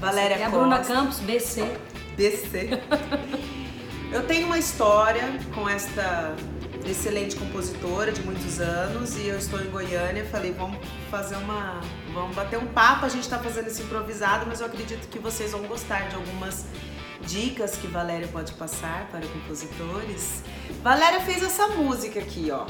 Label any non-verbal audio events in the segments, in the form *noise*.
Valéria é a Costa. Bruna Campos, BC. BC. *laughs* Eu tenho uma história com esta excelente compositora de muitos anos e eu estou em Goiânia. Falei, vamos fazer uma. Vamos bater um papo. A gente está fazendo esse improvisado, mas eu acredito que vocês vão gostar de algumas dicas que Valéria pode passar para compositores. Valéria fez essa música aqui, ó.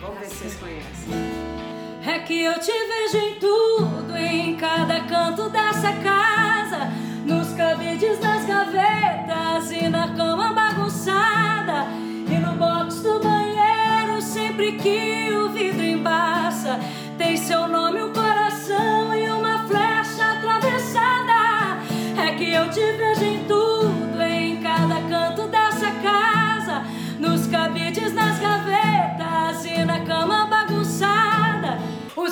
Vamos ver se vocês conhecem. É que eu te vejo em tudo, em cada canto dessa casa, nos cabides, nas gavetas e na cama bagunçada, e no box do banheiro, sempre que o vidro embaça, tem seu nome, um coração e uma flecha atravessada. É que eu te vejo em tudo, em cada canto dessa casa, nos cabides, nas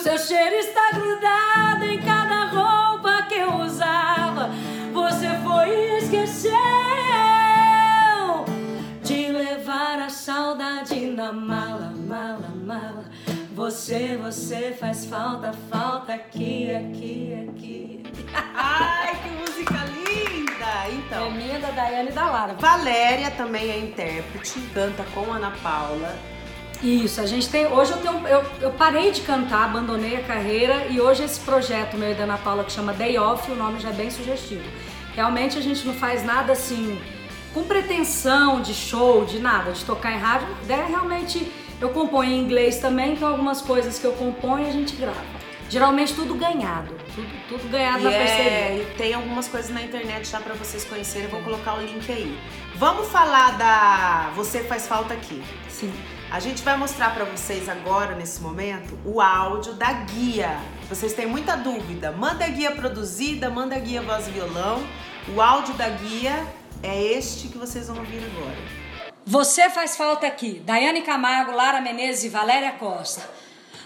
seu cheiro está grudado em cada roupa que eu usava. Você foi e esqueceu de levar a saudade na mala, mala, mala. Você, você faz falta, falta aqui, aqui, aqui. *laughs* Ai, que música linda! É Então, minha, da Daiane e da Lara. Valéria também é intérprete, canta com Ana Paula. Isso, a gente tem. Hoje eu tenho. Eu, eu parei de cantar, abandonei a carreira e hoje esse projeto meu e da Ana Paula que chama Day Off, o nome já é bem sugestivo. Realmente a gente não faz nada assim com pretensão de show, de nada, de tocar em rádio. É realmente. Eu componho em inglês também, então algumas coisas que eu componho a gente grava. Geralmente tudo ganhado, tudo, tudo ganhado E, na é, parceria. e tem algumas coisas na internet já pra vocês conhecerem, eu vou colocar o link aí. Vamos falar da Você Faz Falta Aqui. Sim. A gente vai mostrar pra vocês agora, nesse momento, o áudio da guia. Vocês têm muita dúvida? Manda a guia produzida, manda a guia voz e violão. O áudio da guia é este que vocês vão ouvir agora. Você faz falta aqui. Daiane Camargo, Lara Menezes e Valéria Costa.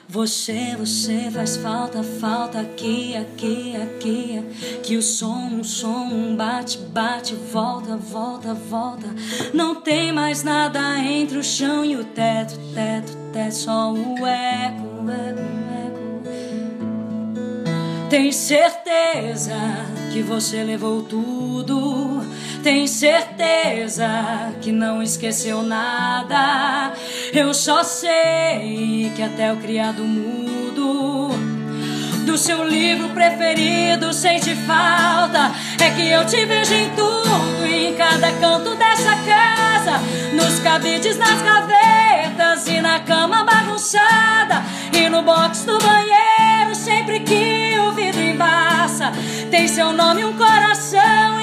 Você, você faz falta, falta aqui, aqui, aqui. Que o som, o som, bate, bate, volta, volta, volta. Não tem mais nada entre o chão e o teto, teto, teto. Só o eco, eco, eco. Tem certeza que você levou tudo. Tem certeza que não esqueceu nada. Eu só sei que até o criado mudo do seu livro preferido sente falta. É que eu te vejo em tudo, em cada canto dessa casa, nos cabides, nas gavetas e na cama bagunçada e no box do banheiro. Sempre que o vidro embaça, tem seu nome, um coração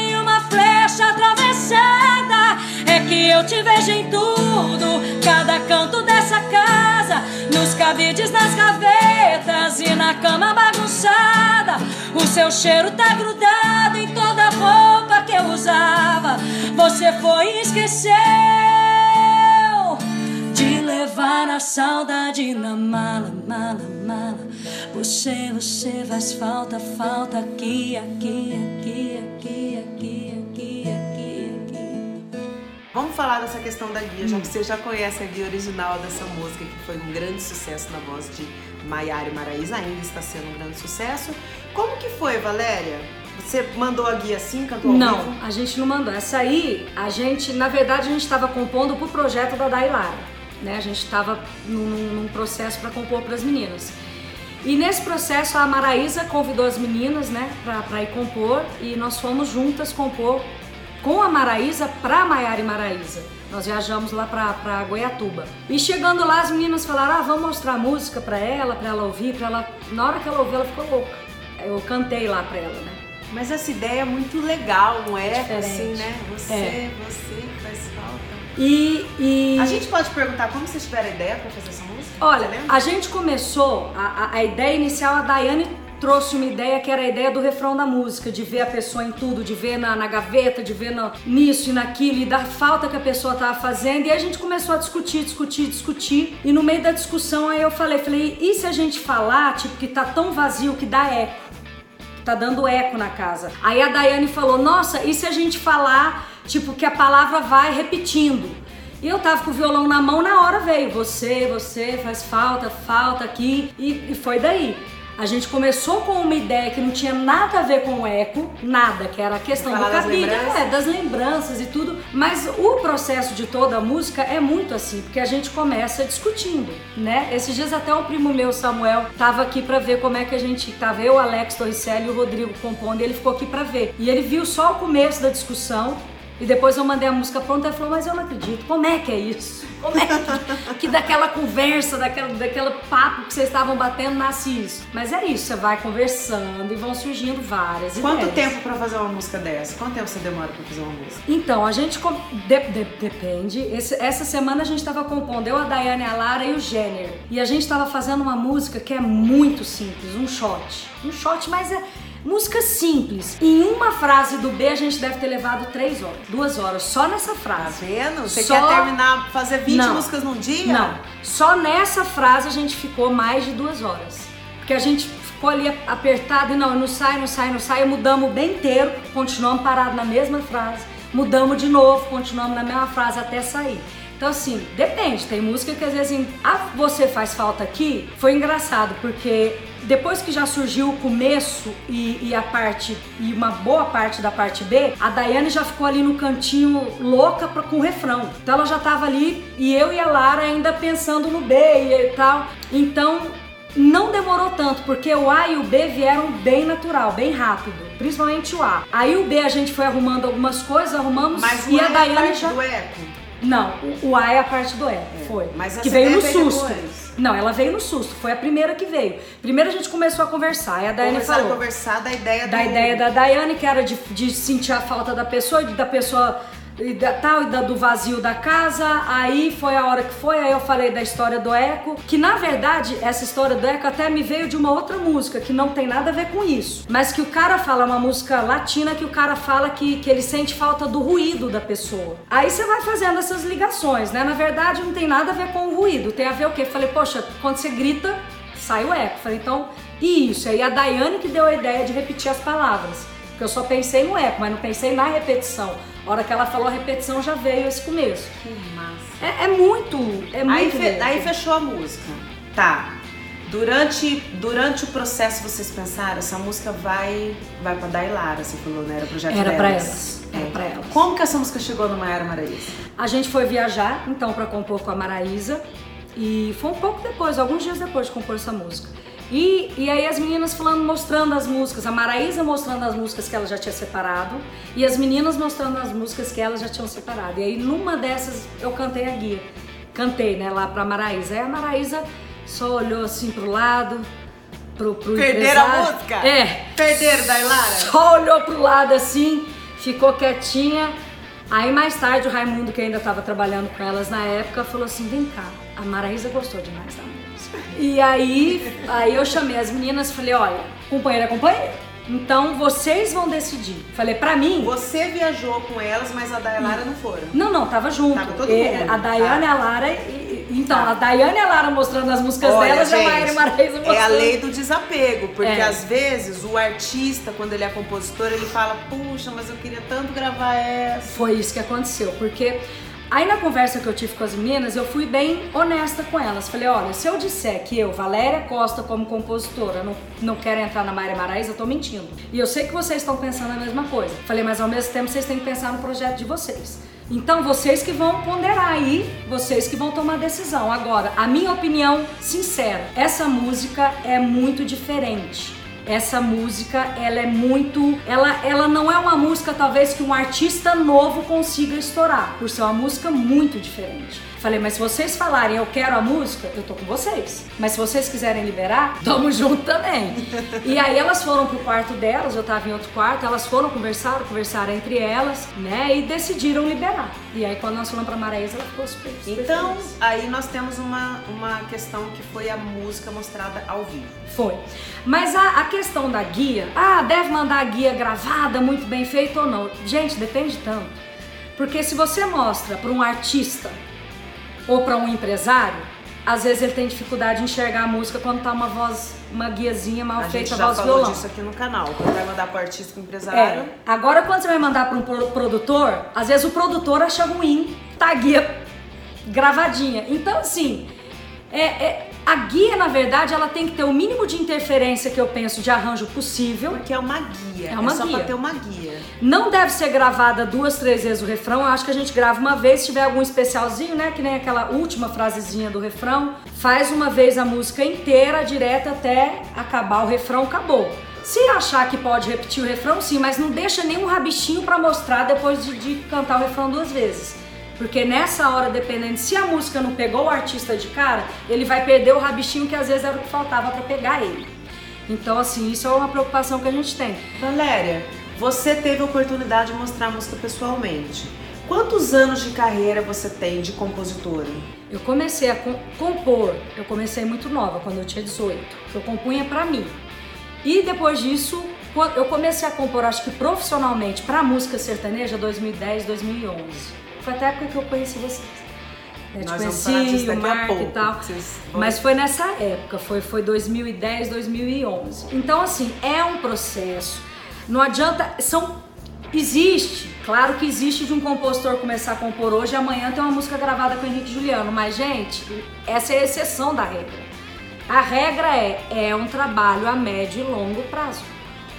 eu te vejo em tudo, cada canto dessa casa, nos cabides, nas gavetas e na cama bagunçada. O seu cheiro tá grudado em toda a roupa que eu usava. Você foi e esqueceu de levar a saudade na mala, mala, mala. Você, você faz falta, falta aqui, aqui, aqui, aqui, aqui. Vamos falar dessa questão da guia, já que você já conhece a guia original dessa música, que foi um grande sucesso na voz de Maiara e Maraísa, ainda está sendo um grande sucesso. Como que foi, Valéria? Você mandou a guia assim, cantou Não, vivo? a gente não mandou. Essa aí, a gente, na verdade, a gente estava compondo pro projeto da Dailara. Né? A gente estava num, num processo para compor para as meninas. E nesse processo a Maraísa convidou as meninas, né, para ir compor e nós fomos juntas compor com a Maraísa para Maiara e Maraísa. Nós viajamos lá para Goiatuba. E chegando lá as meninas falaram: "Ah, vamos mostrar a música para ela, para ela ouvir, para ela". Na hora que ela ouviu, ela ficou louca. Eu cantei lá para ela, né? Mas essa ideia é muito legal, um eco Diferente. assim, né? Você, É. você faz falta. E, e... A gente pode perguntar como vocês tiveram a ideia pra fazer essa música? Olha, a gente começou, a, a- a ideia inicial, a Daiane trouxe uma ideia que era a ideia do refrão da música, de ver a pessoa em tudo, de ver na, na gaveta, de ver no- nisso e naquilo, e da falta que a pessoa tava fazendo. E a gente começou a discutir, discutir, discutir. E no meio da discussão aí eu falei, falei, e se a gente falar, tipo, que tá tão vazio que dá eco? tá dando eco na casa. Aí a Daiane falou: Nossa, e se a gente falar, tipo, que a palavra vai repetindo? E eu tava com o violão na mão, na hora veio: Você, você, faz falta, falta aqui. E, e foi daí. A gente começou com uma ideia que não tinha nada a ver com o eco, nada, que era a questão Falar do das cabide, lembranças? é, das lembranças e tudo. Mas o processo de toda a música é muito assim, porque a gente começa discutindo, né? Esses dias até um primo meu, Samuel, tava aqui pra ver como é que a gente tava, eu, Alex Torricelli e o Rodrigo compondo, e ele ficou aqui pra ver. E ele viu só o começo da discussão. E depois eu mandei a música pronta e ele falou, mas eu não acredito, como é que é isso? Como é que, que daquela conversa, daquela, daquela papo que vocês estavam batendo, nasce isso? Mas é isso, você vai conversando e vão surgindo várias Quanto ideias. tempo pra fazer uma música dessa? Quanto tempo você demora pra fazer uma música? Então, a gente. de- de- depende. Esse- essa semana a gente tava compondo, eu, a Daiane, a Lara e o Jenner. E a gente tava fazendo uma música que é muito simples, um shot. Um shot, mas é. Música simples. Em uma frase do B a gente deve ter levado três horas, duas horas, só nessa Tá frase. vendo? Você Só- quer terminar, fazer 20 Não. músicas num dia? Não, só nessa frase a gente ficou mais de duas horas. Porque a gente ficou ali apertado e não, não sai, não sai, não sai. Mudamos o bem inteiro, continuamos parados na mesma frase. Mudamos de novo, continuamos na mesma frase até sair. Então, assim, depende. Tem música que às vezes em- a Você Faz Falta Aqui foi engraçado, porque depois que já surgiu o começo e, e a parte, e uma boa parte da parte B, a Daiane já ficou ali no cantinho louca pra, com o refrão. Então ela já tava ali e eu e a Lara ainda pensando no B e tal. Então não demorou tanto, porque o A e o B vieram bem natural, bem rápido. Principalmente o A. Aí o B a gente foi arrumando algumas coisas, arrumamos Mas e a é Daiane já. do eco? Não, o, o A é a parte do E, foi. mas que veio no susto. depois. Não, ela veio no susto, foi a primeira que veio. Primeiro a gente começou a conversar, aí a Daiane Começaram a falou conversar da ideia da do... ideia da Daiane, que era de, de sentir a falta da pessoa, da pessoa e da, tal, e da, do vazio da casa. Aí foi a hora que foi, aí eu falei da história do eco, que na verdade essa história do eco até me veio de uma outra música, que não tem nada a ver com isso. Mas que o cara fala, uma música latina, que o cara fala que, que ele sente falta do ruído da pessoa. Aí você vai fazendo essas ligações, né? Na verdade não tem nada a ver com o ruído, tem a ver o quê? Falei, poxa, quando você grita, sai o eco. Falei, então, isso? Aí a Daiane que deu a ideia de repetir as palavras. Porque eu só pensei no eco, mas não pensei na repetição. A hora que ela falou a repetição já veio esse começo. Que massa. É, é muito, é Aí, muito. fe- mesmo. aí fechou a música. Tá. Durante, durante o processo vocês pensaram, essa música vai, vai pra Dailara, você falou, né? Era o projeto Era pra delas. elas, era pra elas. Como que essa música chegou no Maiara Maraíza? A gente foi viajar, então, pra compor com a Maraísa. E foi um pouco depois, alguns dias depois de compor essa música. E, e aí as meninas falando, mostrando as músicas, a Maraísa mostrando as músicas que ela já tinha separado e as meninas mostrando as músicas que elas já tinham separado. E aí numa dessas eu cantei a guia. Cantei, né, lá pra Maraísa. Aí a Maraísa só olhou assim pro lado, pro, pro Perderam a música? É. Perderam, Dailara? Só olhou pro lado assim, ficou quietinha. Aí mais tarde o Raimundo, que ainda estava trabalhando com elas na época, falou assim: vem cá, a Maraísa gostou demais da música. E aí, aí eu chamei as meninas e falei: olha, companheira companheira. Então vocês vão decidir. Falei, pra mim. Você viajou com elas, mas a Dailara não foram. Não, não, tava junto. Tava todo É, mundo. A Daiane e Tá. a Lara. e- e- então, Tá. a Daiane e a Lara mostrando as músicas Olha, delas e a gente, Maíra e a Maraísa mostrando. É a lei do desapego, porque É. às vezes o artista, quando ele é compositor, ele fala, puxa, mas eu queria tanto gravar essa. Foi isso que aconteceu, porque aí na conversa que eu tive com as meninas, eu fui bem honesta com elas. Falei, olha, se eu disser que eu, Valéria Costa, como compositora, não, não quero entrar na Maria Marais, eu tô mentindo. E eu sei que vocês estão pensando a mesma coisa. Falei, mas ao mesmo tempo vocês têm que pensar no projeto de vocês. Então vocês que vão ponderar aí, vocês que vão tomar a decisão. Agora, a minha opinião sincera, essa música é muito diferente. Essa música, ela é muito, ela, ela não é uma música talvez que um artista novo consiga estourar, por ser uma música muito diferente. Falei, mas se vocês falarem eu quero a música, eu tô com vocês. Mas se vocês quiserem liberar, *laughs* tamo junto também. e aí elas foram pro quarto delas, eu tava em outro quarto, elas foram conversar, conversaram entre elas, né, e decidiram liberar. E aí quando nós falamos pra Maraísa, ela ficou super, super Então, feliz. aí nós temos uma, uma questão que foi a música mostrada ao vivo. Foi. Mas a, a questão da guia, ah, deve mandar a guia gravada, muito bem feita ou não. Gente, depende tanto. Porque se você mostra para um artista ou para um empresário, às vezes ele tem dificuldade de enxergar a música quando tá uma voz, uma guiazinha mal a gente feita, já voz falou violão. disso aqui no canal. Quando vai mandar pro artista pro empresário, É. Agora, quando você vai mandar para um pro- produtor, às vezes o produtor acha ruim tá a guia gravadinha. Então, assim, é, é- A guia, na verdade, ela tem que ter o mínimo de interferência que eu penso de arranjo possível. Porque é uma guia. É uma só guia. pra ter uma guia. Não deve ser gravada duas, três vezes o refrão. Eu acho que a gente grava uma vez, se tiver algum especialzinho, né? Que nem aquela última frasezinha do refrão. Faz uma vez a música inteira, direta até acabar o refrão, acabou. Se achar que pode repetir o refrão, sim, mas não deixa nenhum rabichinho pra mostrar depois de, de cantar o refrão duas vezes. Porque nessa hora, dependendo se a música não pegou o artista de cara, ele vai perder o rabichinho que às vezes era o que faltava pra pegar ele. Então, assim, isso é uma preocupação que a gente tem. Valéria, você teve a oportunidade de mostrar a música pessoalmente. Quantos anos de carreira você tem de compositora? Eu comecei a com- compor, eu comecei muito nova, quando eu tinha 18. Eu compunha pra mim. E depois disso, eu comecei a compor, acho que profissionalmente, pra música sertaneja 2010, 2011. Foi até a época que eu conheci vocês. Eu te Nós conheci, o Marco pouco. e tal. Vocês Mas foi nessa época, foi, foi 2010, 2011. Então, assim, é um processo. Não adianta. São. Existe, claro que existe de um compositor começar a compor hoje e amanhã ter uma música gravada com o Henrique Juliano. Mas, gente, essa é a exceção da regra. A regra é, é um trabalho a médio e longo prazo.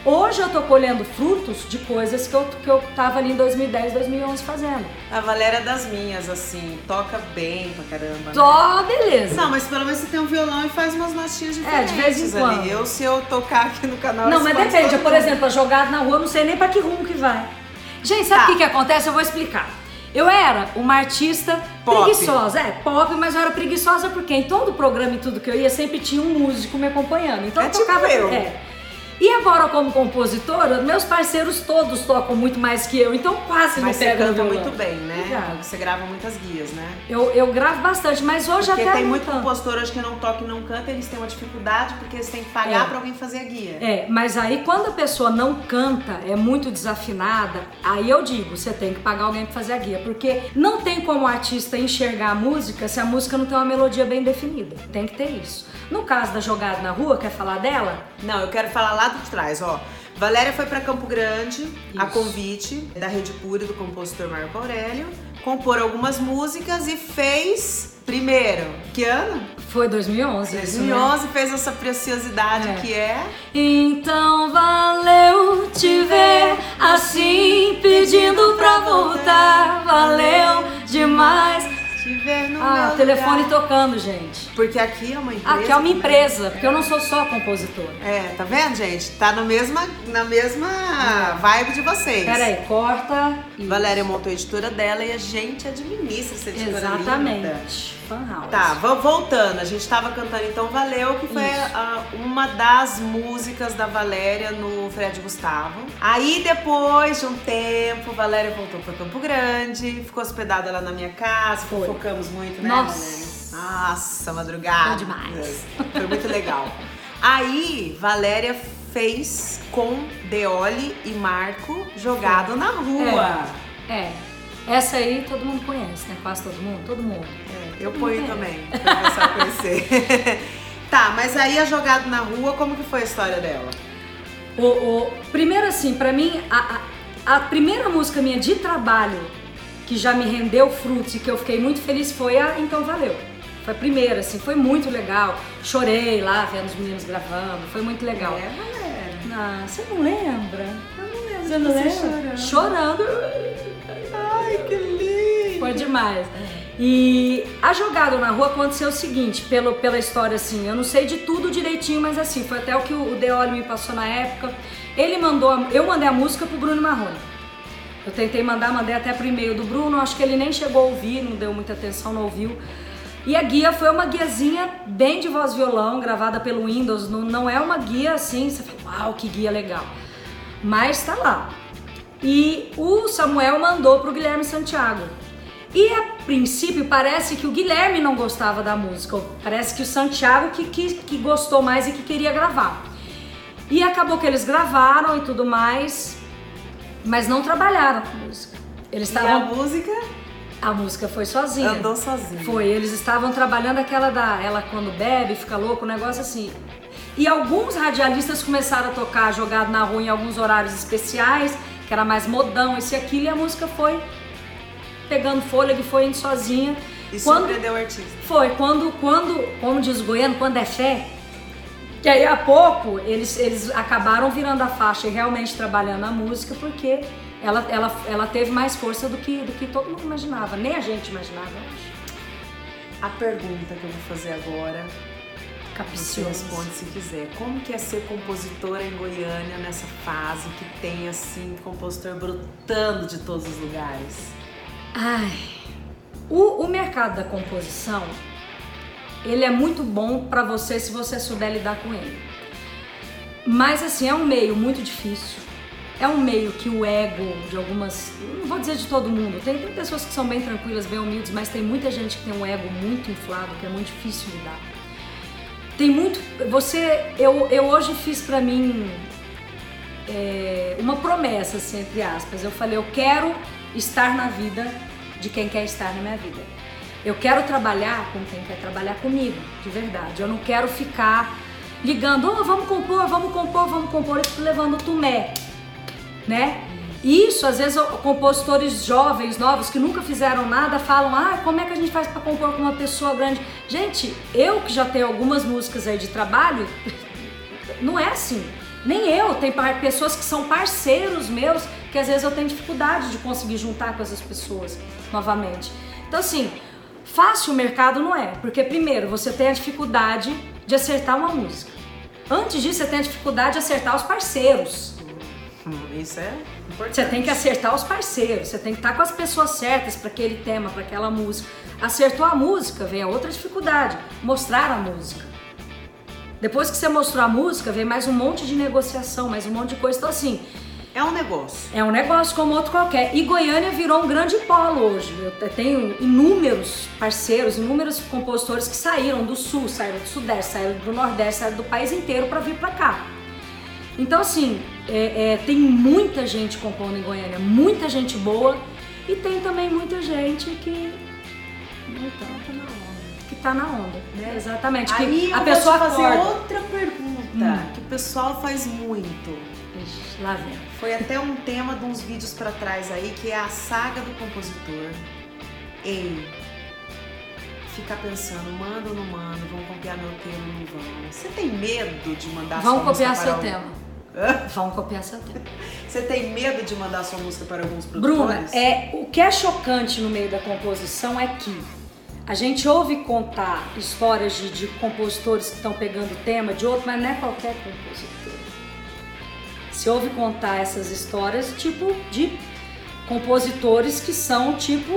Hoje eu tô colhendo frutos de coisas que eu, que eu tava ali em 2010, 2011 fazendo. A Valéria é das minhas, assim, toca bem pra caramba. né? Tó, beleza. Não, mas pelo menos você tem um violão e faz umas notinhas É, diferentes de vez em ali. quando. Eu, se eu tocar aqui no canal... Não, eu mas depende. todo Por mundo. exemplo, a jogada na rua, eu não sei nem pra que rumo que vai. Gente, sabe o Tá. que, que acontece? Eu vou explicar. Eu era uma artista Pop. preguiçosa, é, pop, mas eu era preguiçosa porque em todo programa e tudo que eu ia sempre tinha um músico me acompanhando. Então É eu tipo tocava. eu. É. E agora, como compositora, meus parceiros todos tocam muito mais que eu, então quase Mas não você pega no canta muito bem, né? Obrigada. Porque você grava muitas guias, né? Eu, eu gravo bastante, mas hoje Porque até tem não muito compositor hoje que não toca e não canta, eles têm uma dificuldade porque eles têm que pagar É. pra alguém fazer a guia. É, mas aí quando a pessoa não canta, é muito desafinada, aí eu digo, você tem que pagar alguém pra fazer a guia, porque não tem como o artista enxergar a música se a música não tem uma melodia bem definida. Tem que ter isso. No caso da jogada na rua, quer falar dela? Não, eu quero falar lá de trás, ó. Valéria foi pra Campo Grande, a Isso. convite da Rede Pura do compositor Marco Aurélio, compor algumas músicas e fez primeiro. Que ano? Foi 2011. isso, né? 2011 fez essa preciosidade É. que é Então valeu te ver assim, pedindo pra voltar. Valeu demais. te ver no Ah, meu o telefone lugar. tocando, gente. Porque aqui é uma empresa. Aqui é uma empresa, porque eu não sou só compositora. É, tá vendo, gente? Tá na mesma, na mesma vibe de vocês. Peraí, corta. e- Valéria montou a editora dela e a gente administra essa editora linda. Exatamente. Fan house. Tá, voltando. A gente tava cantando então Valeu, que foi Isso. a- uma das músicas da Valéria no Fred Gustavo. Aí depois de um tempo, Valéria voltou pra Campo Grande, ficou hospedada lá na minha casa, Foi. focamos muito, né, Nossa. Valéria? Nossa, madrugada. Foi demais. Foi muito legal. Aí, Valéria fez com Deoli e Marco jogado na rua. É. Essa aí todo mundo conhece, né? Quase todo mundo? Todo mundo. É, eu ponho É. também, pra começar a conhecer. *laughs* tá, mas aí a jogada na rua, como que foi a história dela? O, o- primeiro assim, pra mim, a, a, a primeira música minha de trabalho que já me rendeu frutos e que eu fiquei muito feliz foi a Então Valeu. Foi a primeira, assim, foi muito legal. Chorei lá vendo os meninos gravando, foi muito legal. É, Valéria. Ah, você não lembra? Eu não lembro Você não lembra? chorando. Chorando. Ai, que lindo. Foi demais. E a jogada na rua aconteceu o seguinte, pelo, pela história assim, eu não sei de tudo direitinho, mas assim, foi até o que o o Deoli me passou na época. Ele mandou, a- eu mandei a música pro Bruno Marrone. Eu tentei mandar, mandei até pro e-mail do Bruno, acho que ele nem chegou a ouvir, não deu muita atenção, não ouviu. E a guia foi uma guiazinha bem de voz violão, gravada pelo Windows, não, não é uma guia assim, você fala, uau, que guia legal. Mas tá lá. E o Samuel mandou pro Guilherme Santiago. E a princípio parece que o Guilherme não gostava da música, parece que o Santiago que, que, que gostou mais e que queria gravar. E acabou que eles gravaram e tudo mais, mas não trabalharam com música. Eles E a estavam. música A música foi sozinha. andou sozinha. Foi, eles estavam trabalhando aquela da ela quando bebe, fica louco, um negócio assim. E alguns radialistas começaram a tocar jogado na rua em alguns horários especiais, que era mais modão, esse e aquilo, e a música foi pegando fôlego e foi indo sozinha. E Quando- surpreendeu o artista. Foi quando, quando, como diz o goiano, quando é fé, que aí a pouco eles, eles acabaram virando a faixa e realmente trabalhando a música porque ela, ela, ela teve mais força do que, do que todo mundo imaginava, nem a gente imaginava, eu acho. A pergunta que eu vou fazer agora, você Capicioso. responde se quiser. Como que é ser compositora em Goiânia nessa fase que tem assim compositor brotando de todos os lugares? Ai, o, o mercado da composição, ele é muito bom pra você se você souber lidar com ele. Mas assim, é um meio muito difícil. É um meio que o ego de algumas, não vou dizer de todo mundo, tem, tem pessoas que são bem tranquilas, bem humildes, mas tem muita gente que tem um ego muito inflado, que é muito difícil lidar. Tem muito, você, eu, eu hoje fiz pra mim é, uma promessa, assim, entre aspas. Eu falei, eu quero estar na vida de quem quer estar na minha vida. Eu quero trabalhar com quem quer trabalhar comigo, de verdade. Eu não quero ficar ligando, oh, vamos compor, vamos compor, vamos compor, e levando tumé, né? Isso, às vezes, compositores jovens, novos, que nunca fizeram nada, falam, ah, como é que a gente faz pra compor com uma pessoa grande? Gente, eu que já tenho algumas músicas aí de trabalho, *laughs* não é assim. Nem eu, tem pessoas que são parceiros meus que às vezes eu tenho dificuldade de conseguir juntar com essas pessoas novamente. Então, assim, fácil o mercado não é, porque primeiro você tem a dificuldade de acertar uma música. Antes disso, você tem a dificuldade de acertar os parceiros. Hum, isso é importante. Você tem que acertar os parceiros, você tem que estar com as pessoas certas para aquele tema, para aquela música. Acertou a música, vem a outra dificuldade, mostrar a música. Depois que você mostrou a música, vem mais um monte de negociação, mais um monte de coisa. Então, assim, É um negócio. é um negócio como outro qualquer. E Goiânia virou um grande polo hoje. Eu te- tenho inúmeros parceiros, inúmeros compositores que saíram do sul, saíram do sudeste, saíram do nordeste, saíram do país inteiro para vir para cá. Então, assim, é- é, tem muita gente compondo em Goiânia, muita gente boa, e tem também muita gente que não tá, tá na onda. Que tá na onda, né? Exatamente. Que Aí eu a pessoa vou fazer acorda. outra pergunta Hum. que o pessoal faz muito. Lá vem. Foi até um tema de uns vídeos pra trás aí, que é a saga do compositor. Ei, ficar pensando, manda ou não manda, vão copiar meu tema ou não vão. Você tem medo de mandar Vão sua música copiar para seu tema. Hã? Vão copiar seu tema. Você tem medo de mandar sua música para alguns produtores? Bruna, é, o que é chocante no meio da composição é que a gente ouve contar histórias de, de compositores que estão pegando tema de outro, mas não é qualquer compositor. Se ouve contar essas histórias, tipo, de compositores que são, tipo,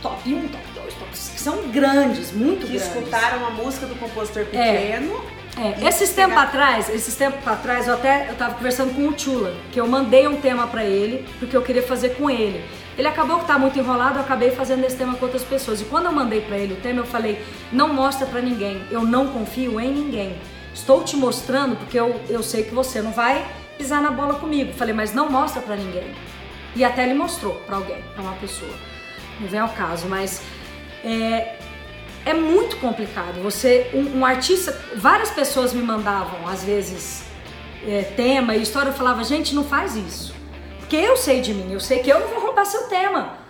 top 1, top 2, top 5, que são grandes, muito que grandes. escutaram a música do compositor pequeno. É, E esses tempos atrás, esses tempos atrás, eu até eu tava conversando com o Chula, que eu mandei um tema pra ele, porque eu queria fazer com ele. Ele acabou que tá muito enrolado, eu acabei fazendo esse tema com outras pessoas. E quando eu mandei pra ele o tema, eu falei: "Não mostra pra ninguém. Eu não confio em ninguém. Estou te mostrando porque eu, eu sei que você não vai pisar na bola comigo". Falei: "Mas não mostra pra ninguém". E até ele mostrou pra alguém, pra uma pessoa. Não vem ao caso, mas é, é muito complicado. Você, um, um artista, várias pessoas me mandavam, às vezes, é, tema e história, eu falava, gente, não faz isso. Porque eu sei de mim, eu sei que eu não vou roubar seu tema.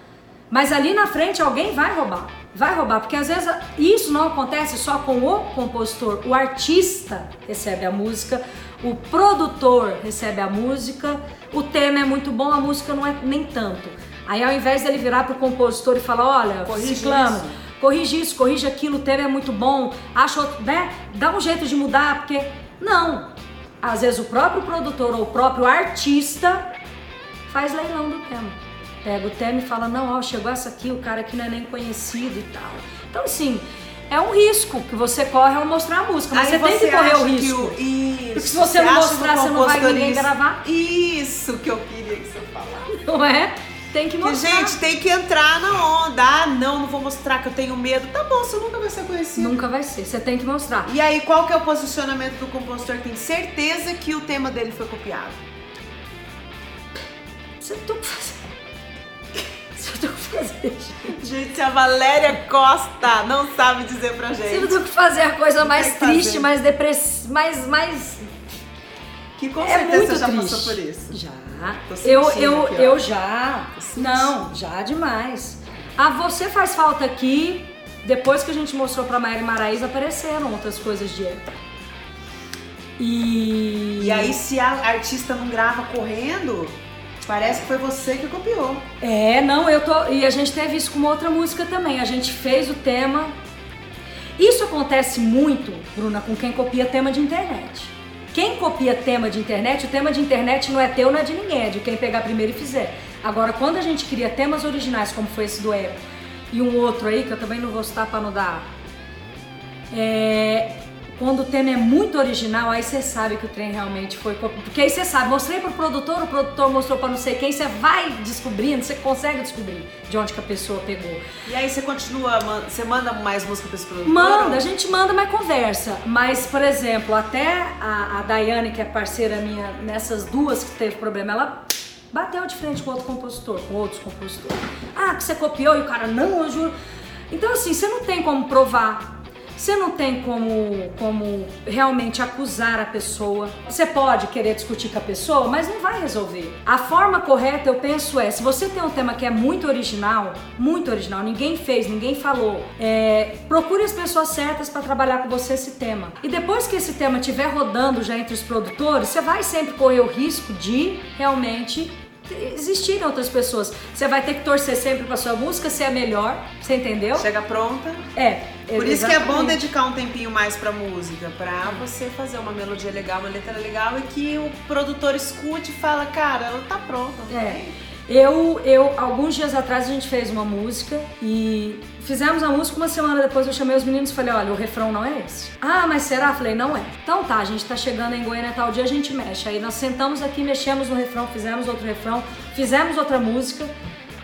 Mas ali na frente alguém vai roubar. Vai roubar, porque às vezes isso não acontece só com o compositor. O artista recebe a música, o produtor recebe a música, o tema é muito bom, a música não é nem tanto. Aí ao invés dele virar pro compositor e falar, olha, Corrige ciclano, isso. corrige isso, corrige aquilo, o tema é muito bom, acha outro, né? Dá um jeito de mudar, porque. Não! Às vezes o próprio produtor ou o próprio artista faz leilão do tema. Pega o tema e fala, não, ó, chegou essa aqui, o cara aqui não é nem conhecido e tal. Então, assim, é um risco que você corre ao mostrar a música, mas Aí você tem que correr o que risco. o- Isso. Porque se você não acha mostrar, que você não vai ninguém ele- gravar. Isso que eu queria que você falasse. Não é? Tem que Que, mostrar. gente, tem que entrar na onda. Ah, não, não vou mostrar que eu tenho medo. Tá bom, você nunca vai ser conhecido. Nunca vai ser, você tem que mostrar. E aí, qual que é o posicionamento do compositor que tem certeza que o tema dele foi copiado? Você tem que fazer. Tem que *laughs* fazer, gente. Gente, a Valéria Costa não sabe dizer pra gente. tem que fazer a coisa mais triste, fazer. mais depressiva, mais, mais Que com é certeza muito você já triste. passou por isso. Já. Tô Eu, eu, aqui, eu já. Não, já demais. A Você Faz Falta Aqui, depois que a gente mostrou pra Maíra e Maraís, apareceram outras coisas de época. E... E aí, se a artista não grava correndo, parece que foi você que copiou. É, não, eu tô. E a gente teve isso com uma outra música também. A gente fez o tema. Isso acontece muito, Bruna, com quem copia tema de internet. Quem copia tema de internet, o tema de internet não é teu, não é de ninguém, é de quem pegar primeiro e fizer. Agora, quando a gente cria temas originais, como foi esse do Eco, e um outro aí, que eu também não vou citar para não dar. É, quando o tema é muito original, aí você sabe que o trem realmente foi. Porque aí você sabe, mostrei pro produtor, o produtor mostrou para não sei quem, você vai descobrindo, você consegue descobrir de onde que a pessoa pegou. E aí você continua, você manda mais música pra esse produtor? Manda, a gente manda, mas conversa. Mas, por exemplo, até a, a Daiane, que é parceira minha nessas duas que teve problema, ela bateu de frente com outro compositor, com outros compositores. Ah, que você copiou e o cara, não, eu juro. Então, assim, você não tem como provar você não tem como, como realmente acusar a pessoa. Você pode querer discutir com a pessoa, mas não vai resolver. A forma correta, eu penso, é: se você tem um tema que é muito original, muito original, ninguém fez, ninguém falou, é, procure as pessoas certas para trabalhar com você esse tema. E depois que esse tema estiver rodando já entre os produtores, você vai sempre correr o risco de realmente existirem outras pessoas. Você vai ter que torcer sempre pra sua música ser a melhor, você entendeu? Chega pronta. É. Por isso que é bom dedicar um tempinho mais pra música, pra você fazer uma melodia legal, uma letra legal e que o produtor escute e fala, cara, ela tá pronta. É. Eu, eu, alguns dias atrás a gente fez uma música e fizemos a música, uma semana depois eu chamei os meninos e falei, olha, o refrão não é esse. Ah, mas será? Falei, não é. Então tá, a gente tá chegando em Goiânia tal dia, a gente mexe. Aí nós sentamos aqui, mexemos no refrão, fizemos outro refrão, fizemos outra música,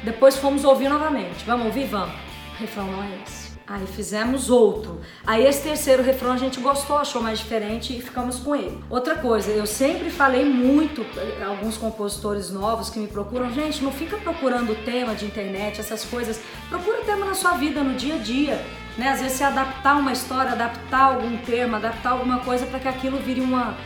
depois fomos ouvir novamente. Vamos ouvir? Vamos. O refrão não é esse. Aí fizemos outro. Aí esse terceiro refrão a gente gostou, achou mais diferente e ficamos com ele. Outra coisa, eu sempre falei muito, alguns compositores novos que me procuram, gente, não fica procurando tema de internet, essas coisas. Procura tema na sua vida, no dia a dia. Né? Às vezes você adaptar uma história, adaptar algum termo, adaptar alguma coisa para que aquilo vire uma,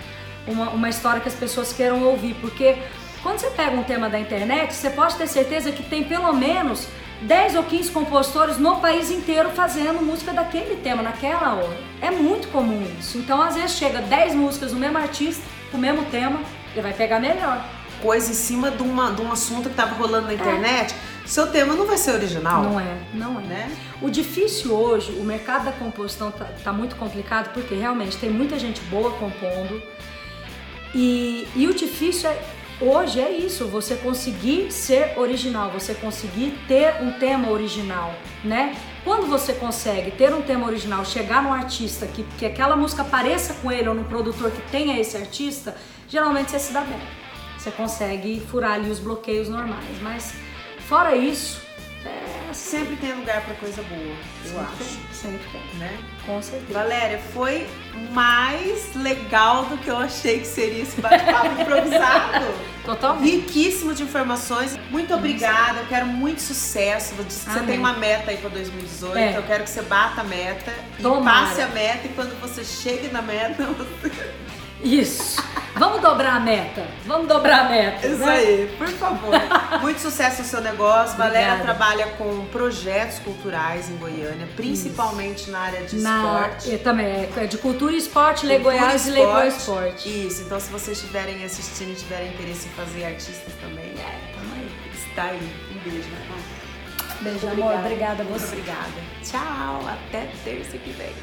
uma, uma história que as pessoas queiram ouvir. Porque quando você pega um tema da internet, você pode ter certeza que tem pelo menos 10 ou 15 compositores no país inteiro fazendo música daquele tema, naquela hora. É muito comum isso. Então, às vezes, chega 10 músicas do mesmo artista, com o mesmo tema, ele vai pegar melhor. Coisa em cima de, uma, de um assunto que estava rolando na internet, é. seu tema não vai ser original. Não é, não é. Né? O difícil hoje, o mercado da composição tá, tá muito complicado, porque realmente tem muita gente boa compondo. E, e o difícil é Hoje é isso, você conseguir ser original, você conseguir ter um tema original, né? Quando você consegue ter um tema original, chegar num artista que, que aquela música pareça com ele ou num produtor que tenha esse artista, geralmente você se dá bem. Você consegue furar ali os bloqueios normais. Mas fora isso, é, sempre tem lugar para coisa boa, eu sempre acho. Tem, sempre tem. Né? Com certeza. Valéria, foi mais legal do que eu achei que seria esse bate-papo improvisado. Totalmente. Riquíssimo de informações. Muito obrigada. Eu quero muito sucesso. Você Amém. tem uma meta aí para 2018. É. Eu quero que você bata a meta Tomara. e passe a meta. E quando você chegue na meta, *laughs* você... Isso. Vamos dobrar a meta. Vamos dobrar a meta. Isso né? aí, por favor. *laughs* Muito sucesso no seu negócio. Obrigada. Valéria trabalha com projetos culturais em Goiânia, principalmente Isso. na área de na, esporte. Eu também, é de cultura e esporte, Lei Goiás e Lei Esporte. Isso, então se vocês estiverem assistindo e tiverem interesse em fazer artistas também, é, aí. está aí. Um beijo, né? Beijo, amor. Obrigada a você. Muito obrigada. Tchau. Até terça que vem.